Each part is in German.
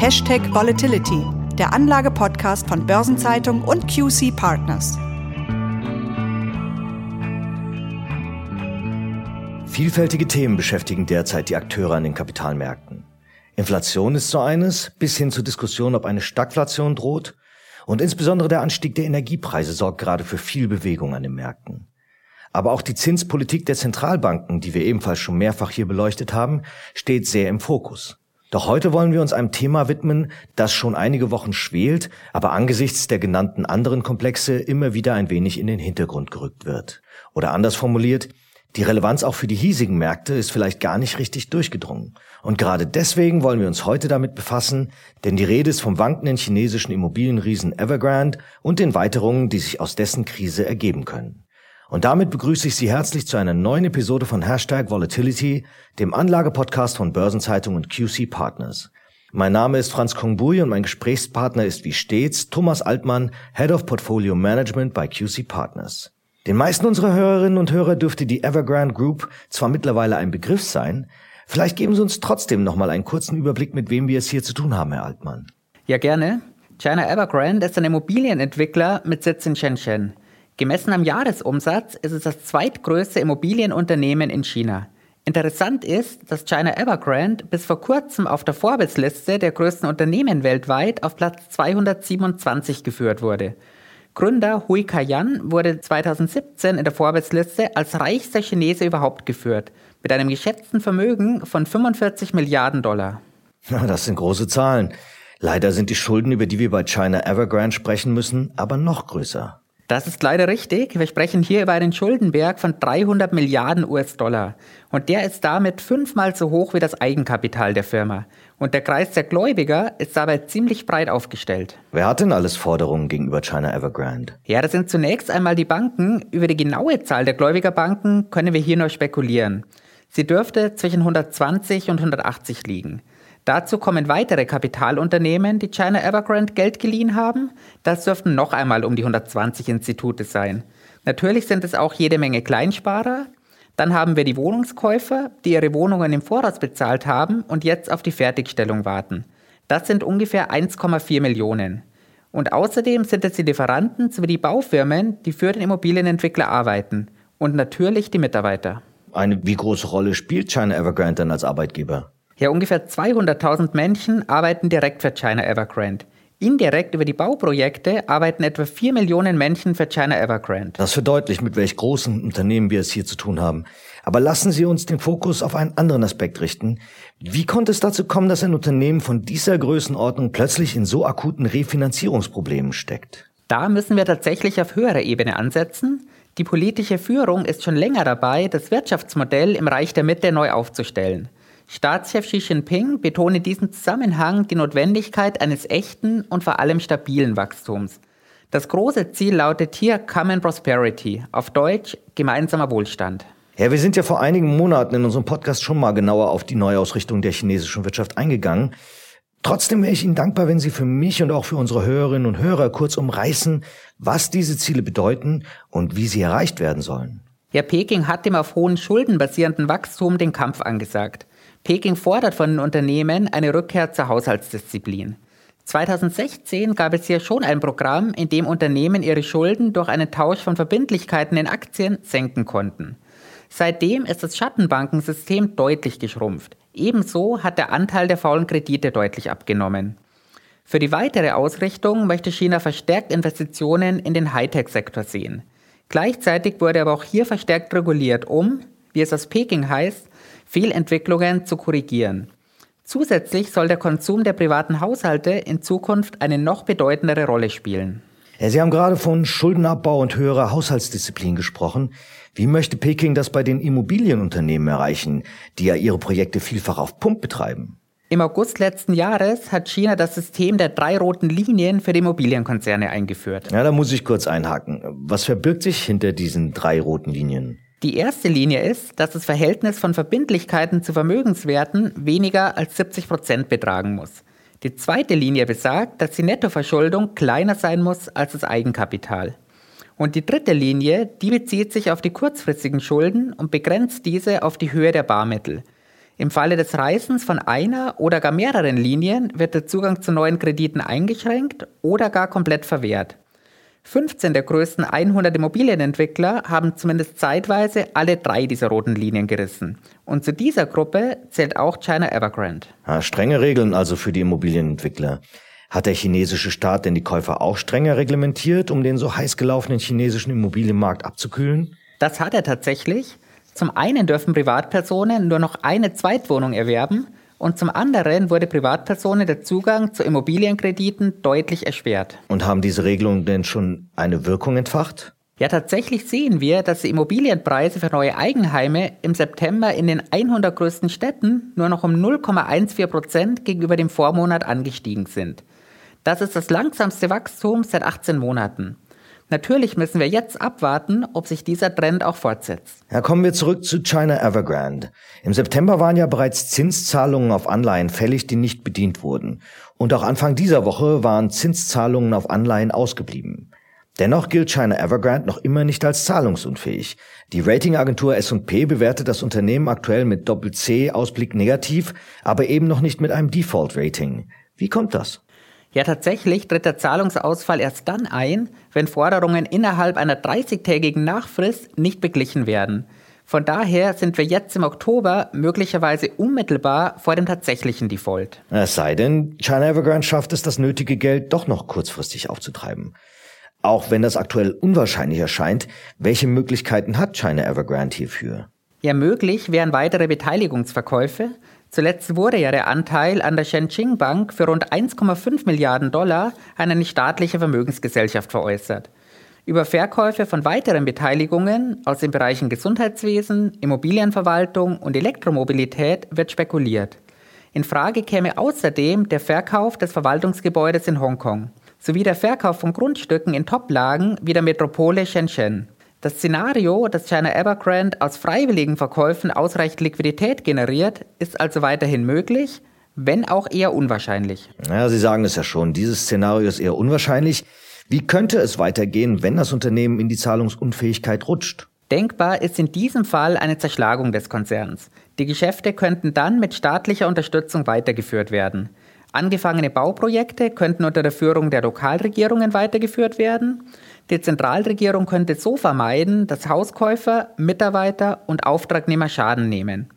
Hashtag Volatility, der Anlage-Podcast von Börsenzeitung und QC Partners. Vielfältige Themen beschäftigen derzeit die Akteure an den Kapitalmärkten. Inflation ist so eines, bis hin zur Diskussion, ob eine Stagflation droht. Und insbesondere der Anstieg der Energiepreise sorgt gerade für viel Bewegung an den Märkten. Aber auch die Zinspolitik der Zentralbanken, die wir ebenfalls schon mehrfach hier beleuchtet haben, steht sehr im Fokus. Doch heute wollen wir uns einem Thema widmen, das schon einige Wochen schwelt, aber angesichts der genannten anderen Komplexe immer wieder ein wenig in den Hintergrund gerückt wird. Oder anders formuliert, die Relevanz auch für die hiesigen Märkte ist vielleicht gar nicht richtig durchgedrungen. Und gerade deswegen wollen wir uns heute damit befassen, denn die Rede ist vom wankenden chinesischen Immobilienriesen Evergrande und den Weiterungen, die sich aus dessen Krise ergeben können. Und damit begrüße ich Sie herzlich zu einer neuen Episode von Hashtag Volatility, dem Anlagepodcast von Börsenzeitung und QC Partners. Mein Name ist Franz Kongbui und mein Gesprächspartner ist wie stets Thomas Altmann, Head of Portfolio Management bei QC Partners. Den meisten unserer Hörerinnen und Hörer dürfte die Evergrande Group zwar mittlerweile ein Begriff sein, vielleicht geben Sie uns trotzdem nochmal einen kurzen Überblick, mit wem wir es hier zu tun haben, Herr Altmann. Ja, gerne. China Evergrande ist ein Immobilienentwickler mit Sitz in Shenzhen. Gemessen am Jahresumsatz ist es das zweitgrößte Immobilienunternehmen in China. Interessant ist, dass China Evergrande bis vor kurzem auf der Forbes-Liste der größten Unternehmen weltweit auf Platz 227 geführt wurde. Gründer Hui Kaiyan wurde 2017 in der Forbes-Liste als reichster Chinese überhaupt geführt, mit einem geschätzten Vermögen von 45 Milliarden Dollar. Ja, das sind große Zahlen. Leider sind die Schulden, über die wir bei China Evergrande sprechen müssen, aber noch größer. Das ist leider richtig. Wir sprechen hier über einen Schuldenberg von 300 Milliarden US-Dollar. Und der ist damit fünfmal so hoch wie das Eigenkapital der Firma. Und der Kreis der Gläubiger ist dabei ziemlich breit aufgestellt. Wer hat denn alles Forderungen gegenüber China Evergrande? Ja, das sind zunächst einmal die Banken. Über die genaue Zahl der Gläubigerbanken können wir hier nur spekulieren. Sie dürfte zwischen 120 und 180 liegen. Dazu kommen weitere Kapitalunternehmen, die China Evergrande Geld geliehen haben. Das dürften noch einmal um die 120 Institute sein. Natürlich sind es auch jede Menge Kleinsparer. Dann haben wir die Wohnungskäufer, die ihre Wohnungen im Voraus bezahlt haben und jetzt auf die Fertigstellung warten. Das sind ungefähr 1,4 Millionen. Und außerdem sind es die Lieferanten sowie die Baufirmen, die für den Immobilienentwickler arbeiten. Und natürlich die Mitarbeiter. Eine wie große Rolle spielt China Evergrande dann als Arbeitgeber? Ja, ungefähr 200.000 Menschen arbeiten direkt für China Evergrande. Indirekt über die Bauprojekte arbeiten etwa 4 Millionen Menschen für China Evergrande. Das verdeutlicht, mit welch großen Unternehmen wir es hier zu tun haben. Aber lassen Sie uns den Fokus auf einen anderen Aspekt richten. Wie konnte es dazu kommen, dass ein Unternehmen von dieser Größenordnung plötzlich in so akuten Refinanzierungsproblemen steckt? Da müssen wir tatsächlich auf höherer Ebene ansetzen. Die politische Führung ist schon länger dabei, das Wirtschaftsmodell im Reich der Mitte neu aufzustellen. Staatschef Xi Jinping betont in diesem Zusammenhang die Notwendigkeit eines echten und vor allem stabilen Wachstums. Das große Ziel lautet hier Common Prosperity, auf Deutsch gemeinsamer Wohlstand. Ja, wir sind ja vor einigen Monaten in unserem Podcast schon mal genauer auf die Neuausrichtung der chinesischen Wirtschaft eingegangen. Trotzdem wäre ich Ihnen dankbar, wenn Sie für mich und auch für unsere Hörerinnen und Hörer kurz umreißen, was diese Ziele bedeuten und wie sie erreicht werden sollen. Ja, Peking hat dem auf hohen Schulden basierenden Wachstum den Kampf angesagt. Peking fordert von den Unternehmen eine Rückkehr zur Haushaltsdisziplin. 2016 gab es hier schon ein Programm, in dem Unternehmen ihre Schulden durch einen Tausch von Verbindlichkeiten in Aktien senken konnten. Seitdem ist das Schattenbankensystem deutlich geschrumpft. Ebenso hat der Anteil der faulen Kredite deutlich abgenommen. Für die weitere Ausrichtung möchte China verstärkt Investitionen in den Hightech-Sektor sehen. Gleichzeitig wurde aber auch hier verstärkt reguliert, um, wie es aus Peking heißt, Fehlentwicklungen zu korrigieren. Zusätzlich soll der Konsum der privaten Haushalte in Zukunft eine noch bedeutendere Rolle spielen. Sie haben gerade von Schuldenabbau und höherer Haushaltsdisziplin gesprochen. Wie möchte Peking das bei den Immobilienunternehmen erreichen, die ja ihre Projekte vielfach auf Pump betreiben? Im August letzten Jahres hat China das System der drei roten Linien für die Immobilienkonzerne eingeführt. Ja, da muss ich kurz einhaken. Was verbirgt sich hinter diesen drei roten Linien? Die erste Linie ist, dass das Verhältnis von Verbindlichkeiten zu Vermögenswerten weniger als 70 Prozent betragen muss. Die zweite Linie besagt, dass die Nettoverschuldung kleiner sein muss als das Eigenkapital. Und die dritte Linie, die bezieht sich auf die kurzfristigen Schulden und begrenzt diese auf die Höhe der Barmittel. Im Falle des Reisens von einer oder gar mehreren Linien wird der Zugang zu neuen Krediten eingeschränkt oder gar komplett verwehrt. 15 der größten 100 Immobilienentwickler haben zumindest zeitweise alle drei dieser roten Linien gerissen. Und zu dieser Gruppe zählt auch China Evergrande. Ja, strenge Regeln also für die Immobilienentwickler. Hat der chinesische Staat denn die Käufer auch strenger reglementiert, um den so heiß gelaufenen chinesischen Immobilienmarkt abzukühlen? Das hat er tatsächlich. Zum einen dürfen Privatpersonen nur noch eine Zweitwohnung erwerben und zum anderen wurde Privatpersonen der Zugang zu Immobilienkrediten deutlich erschwert. Und haben diese Regelungen denn schon eine Wirkung entfacht? Ja, tatsächlich sehen wir, dass die Immobilienpreise für neue Eigenheime im September in den 100 größten Städten nur noch um 0,14 Prozent gegenüber dem Vormonat angestiegen sind. Das ist das langsamste Wachstum seit 18 Monaten. Natürlich müssen wir jetzt abwarten, ob sich dieser Trend auch fortsetzt. Ja, kommen wir zurück zu China Evergrande. Im September waren ja bereits Zinszahlungen auf Anleihen fällig, die nicht bedient wurden. Und auch Anfang dieser Woche waren Zinszahlungen auf Anleihen ausgeblieben. Dennoch gilt China Evergrande noch immer nicht als zahlungsunfähig. Die Ratingagentur S&P bewertet das Unternehmen aktuell mit Doppel-C Ausblick negativ, aber eben noch nicht mit einem Default-Rating. Wie kommt das? Ja, tatsächlich tritt der Zahlungsausfall erst dann ein, wenn Forderungen innerhalb einer 30-tägigen Nachfrist nicht beglichen werden. Von daher sind wir jetzt im Oktober möglicherweise unmittelbar vor dem tatsächlichen Default. Es sei denn, China Evergrande schafft es, das nötige Geld doch noch kurzfristig aufzutreiben. Auch wenn das aktuell unwahrscheinlich erscheint, welche Möglichkeiten hat China Evergrande hierfür? Ja, möglich wären weitere Beteiligungsverkäufe, Zuletzt wurde ja der Anteil an der Shenzhen Bank für rund 1,5 Milliarden Dollar an eine staatliche Vermögensgesellschaft veräußert. Über Verkäufe von weiteren Beteiligungen aus den Bereichen Gesundheitswesen, Immobilienverwaltung und Elektromobilität wird spekuliert. In Frage käme außerdem der Verkauf des Verwaltungsgebäudes in Hongkong sowie der Verkauf von Grundstücken in Toplagen wie der Metropole Shenzhen. Das Szenario, dass China Evergrande aus freiwilligen Verkäufen ausreichend Liquidität generiert, ist also weiterhin möglich, wenn auch eher unwahrscheinlich. Ja, Sie sagen es ja schon, dieses Szenario ist eher unwahrscheinlich. Wie könnte es weitergehen, wenn das Unternehmen in die Zahlungsunfähigkeit rutscht? Denkbar ist in diesem Fall eine Zerschlagung des Konzerns. Die Geschäfte könnten dann mit staatlicher Unterstützung weitergeführt werden. Angefangene Bauprojekte könnten unter der Führung der Lokalregierungen weitergeführt werden. Die Zentralregierung könnte so vermeiden, dass Hauskäufer, Mitarbeiter und Auftragnehmer Schaden nehmen.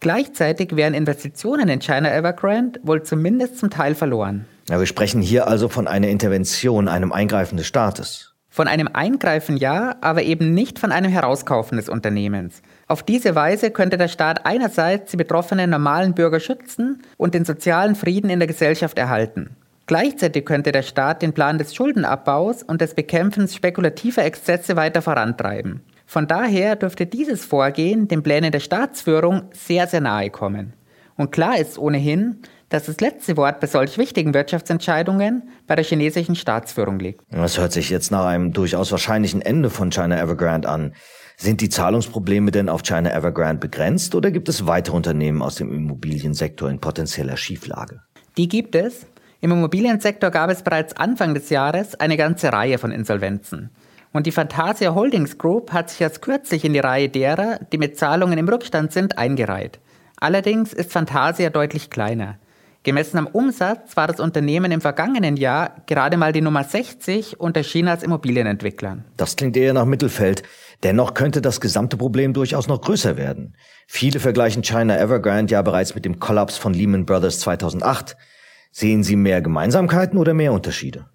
Gleichzeitig wären Investitionen in China Evergrande wohl zumindest zum Teil verloren. Ja, wir sprechen hier also von einer Intervention, einem Eingreifen des Staates. Von einem Eingreifen ja, aber eben nicht von einem Herauskaufen des Unternehmens. Auf diese Weise könnte der Staat einerseits die betroffenen normalen Bürger schützen und den sozialen Frieden in der Gesellschaft erhalten. Gleichzeitig könnte der Staat den Plan des Schuldenabbaus und des Bekämpfens spekulativer Exzesse weiter vorantreiben. Von daher dürfte dieses Vorgehen den Plänen der Staatsführung sehr, sehr nahe kommen. Und klar ist ohnehin, dass das letzte Wort bei solch wichtigen Wirtschaftsentscheidungen bei der chinesischen Staatsführung liegt. Das hört sich jetzt nach einem durchaus wahrscheinlichen Ende von China Evergrande an. Sind die Zahlungsprobleme denn auf China Evergrande begrenzt oder gibt es weitere Unternehmen aus dem Immobiliensektor in potenzieller Schieflage? Die gibt es. Im Immobiliensektor gab es bereits Anfang des Jahres eine ganze Reihe von Insolvenzen. Und die Fantasia Holdings Group hat sich erst kürzlich in die Reihe derer, die mit Zahlungen im Rückstand sind, eingereiht. Allerdings ist Fantasia deutlich kleiner. Gemessen am Umsatz war das Unternehmen im vergangenen Jahr gerade mal die Nummer 60 unter Chinas Immobilienentwicklern. Das klingt eher nach Mittelfeld. Dennoch könnte das gesamte Problem durchaus noch größer werden. Viele vergleichen China Evergrande ja bereits mit dem Kollaps von Lehman Brothers 2008. Sehen Sie mehr Gemeinsamkeiten oder mehr Unterschiede?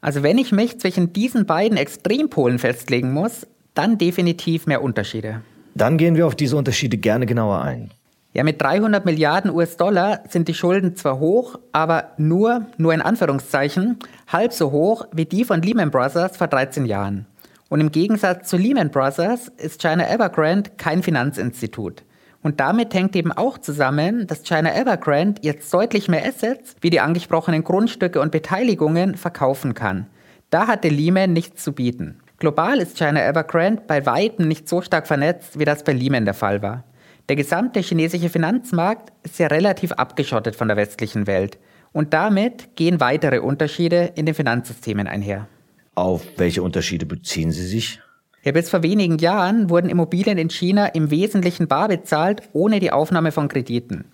Also wenn ich mich zwischen diesen beiden Extrempolen festlegen muss, dann definitiv mehr Unterschiede. Dann gehen wir auf diese Unterschiede gerne genauer ein. Ja, mit 300 Milliarden US-Dollar sind die Schulden zwar hoch, aber nur, nur in Anführungszeichen, halb so hoch wie die von Lehman Brothers vor 13 Jahren. Und im Gegensatz zu Lehman Brothers ist China Evergrande kein Finanzinstitut. Und damit hängt eben auch zusammen, dass China Evergrande jetzt deutlich mehr Assets, wie die angesprochenen Grundstücke und Beteiligungen, verkaufen kann. Da hatte Lehman nichts zu bieten. Global ist China Evergrande bei weitem nicht so stark vernetzt, wie das bei Lehman der Fall war. Der gesamte chinesische Finanzmarkt ist ja relativ abgeschottet von der westlichen Welt. Und damit gehen weitere Unterschiede in den Finanzsystemen einher. Auf welche Unterschiede beziehen Sie sich? Ja, bis vor wenigen Jahren wurden Immobilien in China im Wesentlichen bar bezahlt, ohne die Aufnahme von Krediten.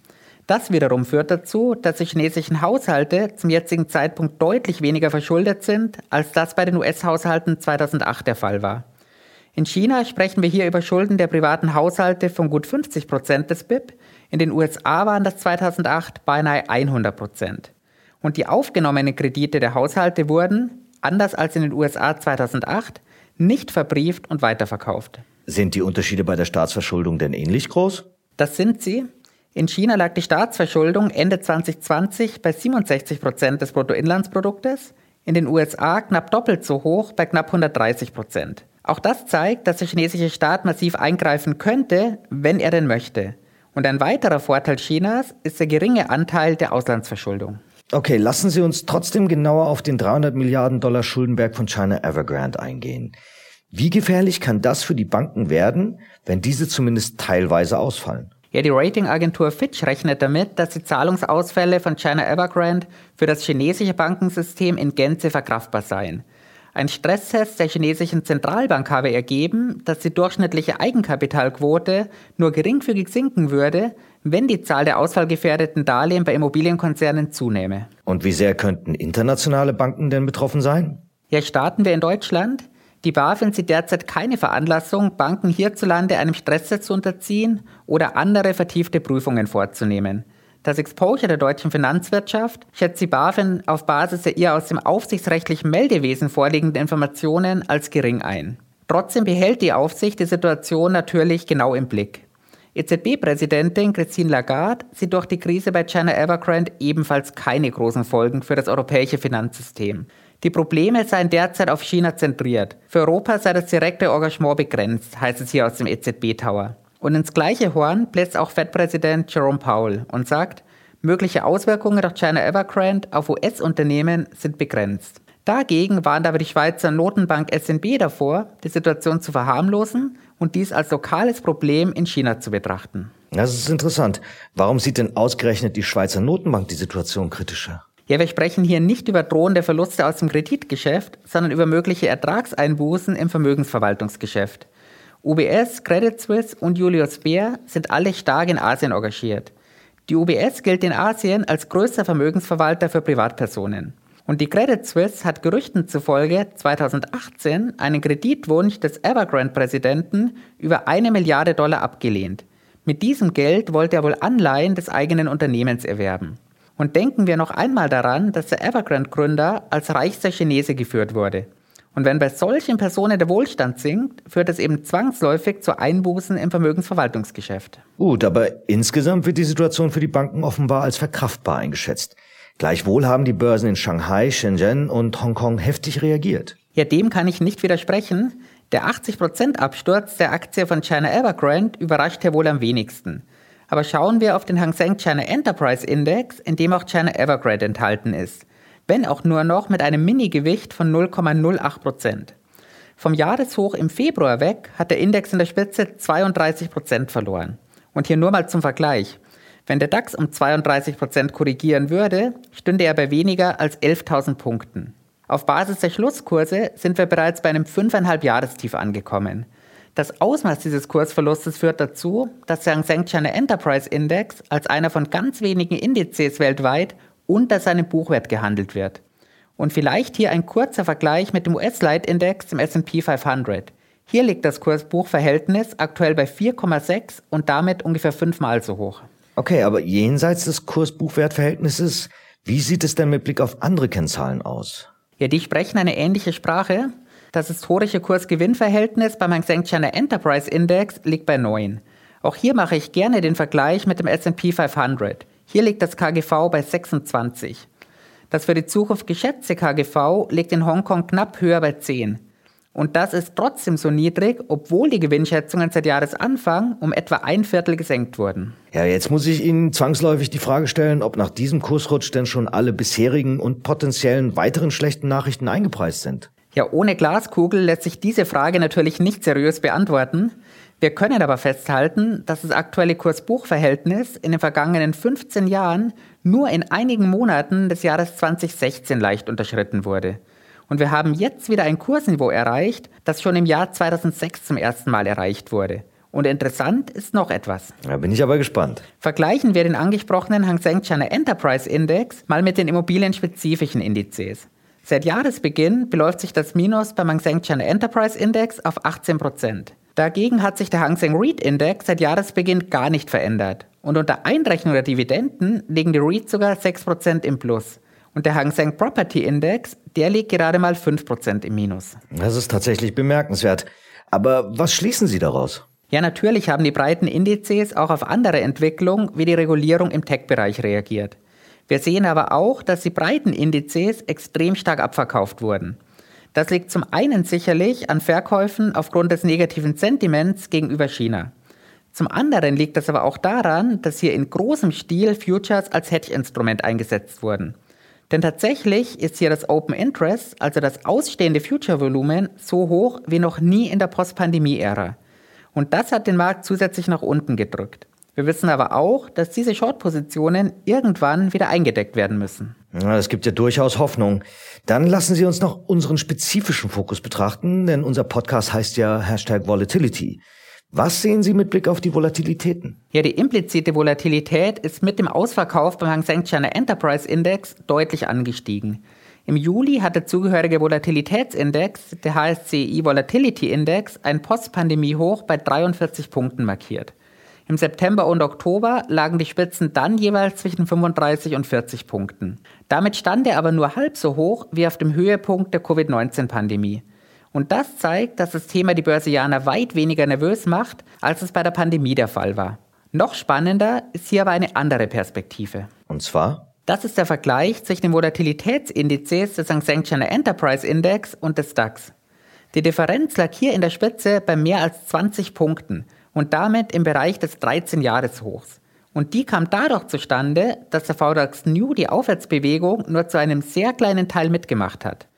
Das wiederum führt dazu, dass die chinesischen Haushalte zum jetzigen Zeitpunkt deutlich weniger verschuldet sind, als das bei den US-Haushalten 2008 der Fall war. In China sprechen wir hier über Schulden der privaten Haushalte von gut 50 Prozent des BIP. In den USA waren das 2008 beinahe 100 Prozent. Und die aufgenommenen Kredite der Haushalte wurden, anders als in den USA 2008, nicht verbrieft und weiterverkauft. Sind die Unterschiede bei der Staatsverschuldung denn ähnlich groß? Das sind sie. In China lag die Staatsverschuldung Ende 2020 bei 67 Prozent des Bruttoinlandsproduktes, in den USA knapp doppelt so hoch bei knapp 130 Prozent. Auch das zeigt, dass der chinesische Staat massiv eingreifen könnte, wenn er denn möchte. Und ein weiterer Vorteil Chinas ist der geringe Anteil der Auslandsverschuldung. Okay, lassen Sie uns trotzdem genauer auf den 300 Milliarden Dollar Schuldenberg von China Evergrande eingehen. Wie gefährlich kann das für die Banken werden, wenn diese zumindest teilweise ausfallen? Ja, die Ratingagentur Fitch rechnet damit, dass die Zahlungsausfälle von China Evergrande für das chinesische Bankensystem in Gänze verkraftbar seien. Ein Stresstest der chinesischen Zentralbank habe ergeben, dass die durchschnittliche Eigenkapitalquote nur geringfügig sinken würde, wenn die Zahl der ausfallgefährdeten Darlehen bei Immobilienkonzernen zunehme. Und wie sehr könnten internationale Banken denn betroffen sein? Ja, starten wir in Deutschland. Die BaFin sieht derzeit keine Veranlassung, Banken hierzulande einem Stresstest zu unterziehen oder andere vertiefte Prüfungen vorzunehmen. Das Exposure der deutschen Finanzwirtschaft schätzt die BaFin auf Basis der ihr aus dem aufsichtsrechtlichen Meldewesen vorliegenden Informationen als gering ein. Trotzdem behält die Aufsicht die Situation natürlich genau im Blick. EZB-Präsidentin Christine Lagarde sieht durch die Krise bei China Evergrande ebenfalls keine großen Folgen für das europäische Finanzsystem. Die Probleme seien derzeit auf China zentriert. Für Europa sei das direkte Engagement begrenzt, heißt es hier aus dem EZB-Tower. Und ins gleiche Horn bläst auch Fed-Präsident Jerome Powell und sagt, mögliche Auswirkungen durch China Evergrande auf US-Unternehmen sind begrenzt. Dagegen warnt aber die Schweizer Notenbank SNB davor, die Situation zu verharmlosen und dies als lokales Problem in China zu betrachten. Das ist interessant. Warum sieht denn ausgerechnet die Schweizer Notenbank die Situation kritischer? Ja, wir sprechen hier nicht über drohende Verluste aus dem Kreditgeschäft, sondern über mögliche Ertragseinbußen im Vermögensverwaltungsgeschäft. UBS, Credit Suisse und Julius Baer sind alle stark in Asien engagiert. Die UBS gilt in Asien als größter Vermögensverwalter für Privatpersonen. Und die Credit Suisse hat Gerüchten zufolge 2018 einen Kreditwunsch des Evergrande-Präsidenten über eine Milliarde Dollar abgelehnt. Mit diesem Geld wollte er wohl Anleihen des eigenen Unternehmens erwerben. Und denken wir noch einmal daran, dass der Evergrande-Gründer als reichster Chinese geführt wurde. Und wenn bei solchen Personen der Wohlstand sinkt, führt es eben zwangsläufig zu Einbußen im Vermögensverwaltungsgeschäft. Gut, aber insgesamt wird die Situation für die Banken offenbar als verkraftbar eingeschätzt. Gleichwohl haben die Börsen in Shanghai, Shenzhen und Hongkong heftig reagiert. Ja, dem kann ich nicht widersprechen. Der 80% Absturz der Aktie von China Evergrande überrascht ja wohl am wenigsten. Aber schauen wir auf den Hang Seng China Enterprise Index, in dem auch China Evergrande enthalten ist. Wenn auch nur noch mit einem Mini-Gewicht von 0,08%. Vom Jahreshoch im Februar weg hat der Index in der Spitze 32% verloren. Und hier nur mal zum Vergleich. Wenn der DAX um 32 Prozent korrigieren würde, stünde er bei weniger als 11.000 Punkten. Auf Basis der Schlusskurse sind wir bereits bei einem 5,5 Jahrestief angekommen. Das Ausmaß dieses Kursverlustes führt dazu, dass der Hang China Enterprise Index als einer von ganz wenigen Indizes weltweit unter seinem Buchwert gehandelt wird. Und vielleicht hier ein kurzer Vergleich mit dem US-Leitindex im S&P 500. Hier liegt das Kurs-Buch-Verhältnis aktuell bei 4,6 und damit ungefähr fünfmal so hoch. Okay, aber jenseits des Kurs-Buchwert-Verhältnisses, wie sieht es denn mit Blick auf andere Kennzahlen aus? Ja, die sprechen eine ähnliche Sprache. Das historische Kurs-Gewinn-Verhältnis beim Hang Seng China Enterprise Index liegt bei 9. Auch hier mache ich gerne den Vergleich mit dem S&P 500. Hier liegt das KGV bei 26. Das für die Zukunft geschätzte KGV liegt in Hongkong knapp höher bei 10. Und das ist trotzdem so niedrig, obwohl die Gewinnschätzungen seit Jahresanfang um etwa ein Viertel gesenkt wurden. Ja, jetzt muss ich Ihnen zwangsläufig die Frage stellen, ob nach diesem Kursrutsch denn schon alle bisherigen und potenziellen weiteren schlechten Nachrichten eingepreist sind. Ja, ohne Glaskugel lässt sich diese Frage natürlich nicht seriös beantworten. Wir können aber festhalten, dass das aktuelle Kurs-Buch-Verhältnis in den vergangenen 15 Jahren nur in einigen Monaten des Jahres 2016 leicht unterschritten wurde. Und wir haben jetzt wieder ein Kursniveau erreicht, das schon im Jahr 2006 zum ersten Mal erreicht wurde. Und interessant ist noch etwas. Da bin ich aber gespannt. Vergleichen wir den angesprochenen Hang Seng China Enterprise Index mal mit den immobilienspezifischen Indizes. Seit Jahresbeginn beläuft sich das Minus beim Hang Seng China Enterprise Index auf 18 Prozent. Dagegen hat sich der Hang Seng REIT Index seit Jahresbeginn gar nicht verändert. Und unter Einrechnung der Dividenden liegen die REITs sogar 6% im Plus. Und der Hang Seng Property Index, der liegt gerade mal 5% im Minus. Das ist tatsächlich bemerkenswert. Aber was schließen Sie daraus? Ja, natürlich haben die breiten Indizes auch auf andere Entwicklungen wie die Regulierung im Tech-Bereich reagiert. Wir sehen aber auch, dass die breiten Indizes extrem stark abverkauft wurden. Das liegt zum einen sicherlich an Verkäufen aufgrund des negativen Sentiments gegenüber China. Zum anderen liegt es aber auch daran, dass hier in großem Stil Futures als Hedge-Instrument eingesetzt wurden. Denn tatsächlich ist hier das Open Interest, also das ausstehende Future-Volumen, so hoch wie noch nie in der Post-Pandemie-Ära. Und das hat den Markt zusätzlich nach unten gedrückt. Wir wissen aber auch, dass diese Short-Positionen irgendwann wieder eingedeckt werden müssen. Es gibt ja durchaus Hoffnung. Dann lassen Sie uns noch unseren spezifischen Fokus betrachten, denn unser Podcast heißt ja Hashtag Volatility. Was sehen Sie mit Blick auf die Volatilitäten? Ja, die implizite Volatilität ist mit dem Ausverkauf beim Hang Seng China Enterprise Index deutlich angestiegen. Im Juli hat der zugehörige Volatilitätsindex, der HSCI Volatility Index, ein Postpandemie-Hoch bei 43 Punkten markiert. Im September und Oktober lagen die Spitzen dann jeweils zwischen 35 und 40 Punkten. Damit stand er aber nur halb so hoch wie auf dem Höhepunkt der Covid-19-Pandemie. Und das zeigt, dass das Thema die Börsianer weit weniger nervös macht, als es bei der Pandemie der Fall war. Noch spannender ist hier aber eine andere Perspektive. Und zwar? Das ist der Vergleich zwischen den Volatilitätsindizes des Hang Seng China Enterprise Index und des DAX. Die Differenz lag hier in der Spitze bei mehr als 20 Punkten und damit im Bereich des 13-Jahres-Hochs. Und die kam dadurch zustande, dass der VDAX New die Aufwärtsbewegung nur zu einem sehr kleinen Teil mitgemacht hat.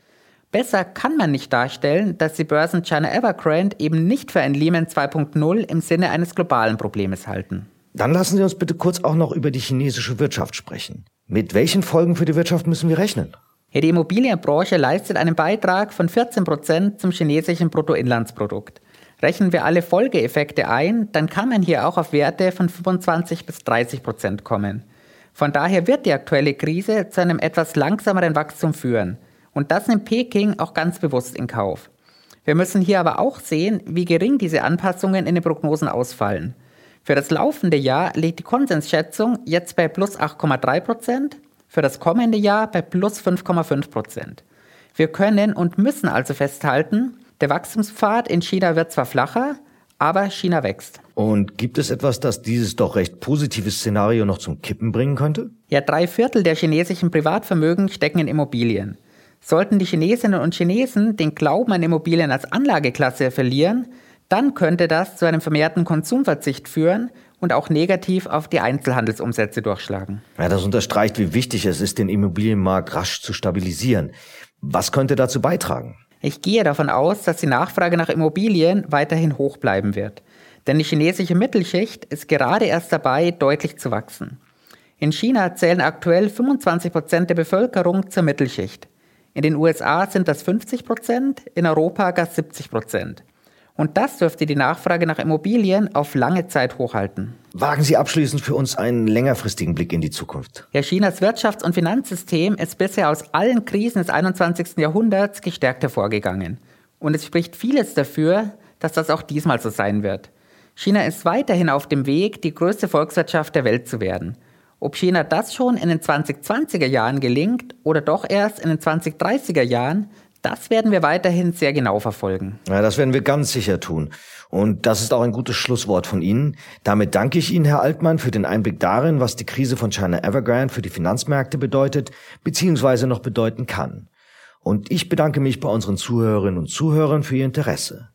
Besser kann man nicht darstellen, dass die Börsen China Evergrande eben nicht für ein Lehman 2.0 im Sinne eines globalen Problems halten. Dann lassen Sie uns bitte kurz auch noch über die chinesische Wirtschaft sprechen. Mit welchen Folgen für die Wirtschaft müssen wir rechnen? Ja, die Immobilienbranche leistet einen Beitrag von 14 Prozent zum chinesischen Bruttoinlandsprodukt. Rechnen wir alle Folgeeffekte ein, dann kann man hier auch auf Werte von 25 bis 30 Prozent kommen. Von daher wird die aktuelle Krise zu einem etwas langsameren Wachstum führen. Und das nimmt Peking auch ganz bewusst in Kauf. Wir müssen hier aber auch sehen, wie gering diese Anpassungen in den Prognosen ausfallen. Für das laufende Jahr liegt die Konsensschätzung jetzt bei plus 8,3 Prozent, für das kommende Jahr bei plus 5,5 Prozent. Wir können und müssen also festhalten, der Wachstumspfad in China wird zwar flacher, aber China wächst. Und gibt es etwas, das dieses doch recht positive Szenario noch zum Kippen bringen könnte? Ja, drei Viertel der chinesischen Privatvermögen stecken in Immobilien. Sollten die Chinesinnen und Chinesen den Glauben an Immobilien als Anlageklasse verlieren, dann könnte das zu einem vermehrten Konsumverzicht führen und auch negativ auf die Einzelhandelsumsätze durchschlagen. Ja, das unterstreicht, wie wichtig es ist, den Immobilienmarkt rasch zu stabilisieren. Was könnte dazu beitragen? Ich gehe davon aus, dass die Nachfrage nach Immobilien weiterhin hoch bleiben wird. Denn die chinesische Mittelschicht ist gerade erst dabei, deutlich zu wachsen. In China zählen aktuell 25 Prozent der Bevölkerung zur Mittelschicht. In den USA sind das 50 Prozent, in Europa gar 70 Prozent. Und das dürfte die Nachfrage nach Immobilien auf lange Zeit hochhalten. Wagen Sie abschließend für uns einen längerfristigen Blick in die Zukunft. Ja, Chinas Wirtschafts- und Finanzsystem ist bisher aus allen Krisen des 21. Jahrhunderts gestärkt hervorgegangen. Und es spricht vieles dafür, dass das auch diesmal so sein wird. China ist weiterhin auf dem Weg, die größte Volkswirtschaft der Welt zu werden. Ob China das schon in den 2020er Jahren gelingt oder doch erst in den 2030er Jahren, das werden wir weiterhin sehr genau verfolgen. Ja, das werden wir ganz sicher tun. Und das ist auch ein gutes Schlusswort von Ihnen. Damit danke ich Ihnen, Herr Altmann, für den Einblick darin, was die Krise von China Evergrande für die Finanzmärkte bedeutet, beziehungsweise noch bedeuten kann. Und ich bedanke mich bei unseren Zuhörerinnen und Zuhörern für Ihr Interesse.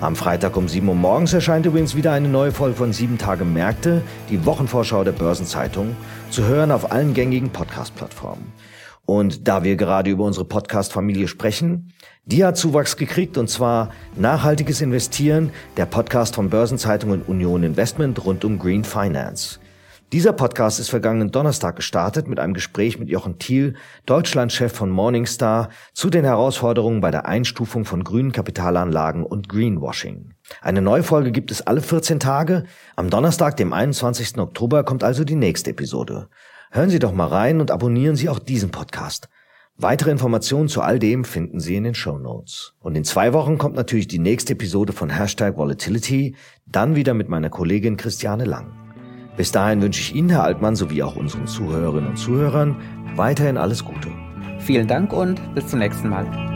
Am Freitag um 7 Uhr morgens erscheint übrigens wieder eine neue Folge von 7 Tage Märkte, die Wochenvorschau der Börsenzeitung, zu hören auf allen gängigen Podcast-Plattformen. Und da wir gerade über unsere Podcast-Familie sprechen, die hat Zuwachs gekriegt und zwar nachhaltiges Investieren, der Podcast von Börsenzeitung und Union Investment rund um Green Finance. Dieser Podcast ist vergangenen Donnerstag gestartet mit einem Gespräch mit Jochen Thiel, Deutschlandchef von Morningstar, zu den Herausforderungen bei der Einstufung von grünen Kapitalanlagen und Greenwashing. Eine neue Folge gibt es alle 14 Tage. Am Donnerstag, dem 21. Oktober, kommt also die nächste Episode. Hören Sie doch mal rein und abonnieren Sie auch diesen Podcast. Weitere Informationen zu all dem finden Sie in den Show Notes. Und in zwei Wochen kommt natürlich die nächste Episode von Hashtag Volatility, dann wieder mit meiner Kollegin Christiane Lang. Bis dahin wünsche ich Ihnen, Herr Altmann, sowie auch unseren Zuhörerinnen und Zuhörern weiterhin alles Gute. Vielen Dank und bis zum nächsten Mal.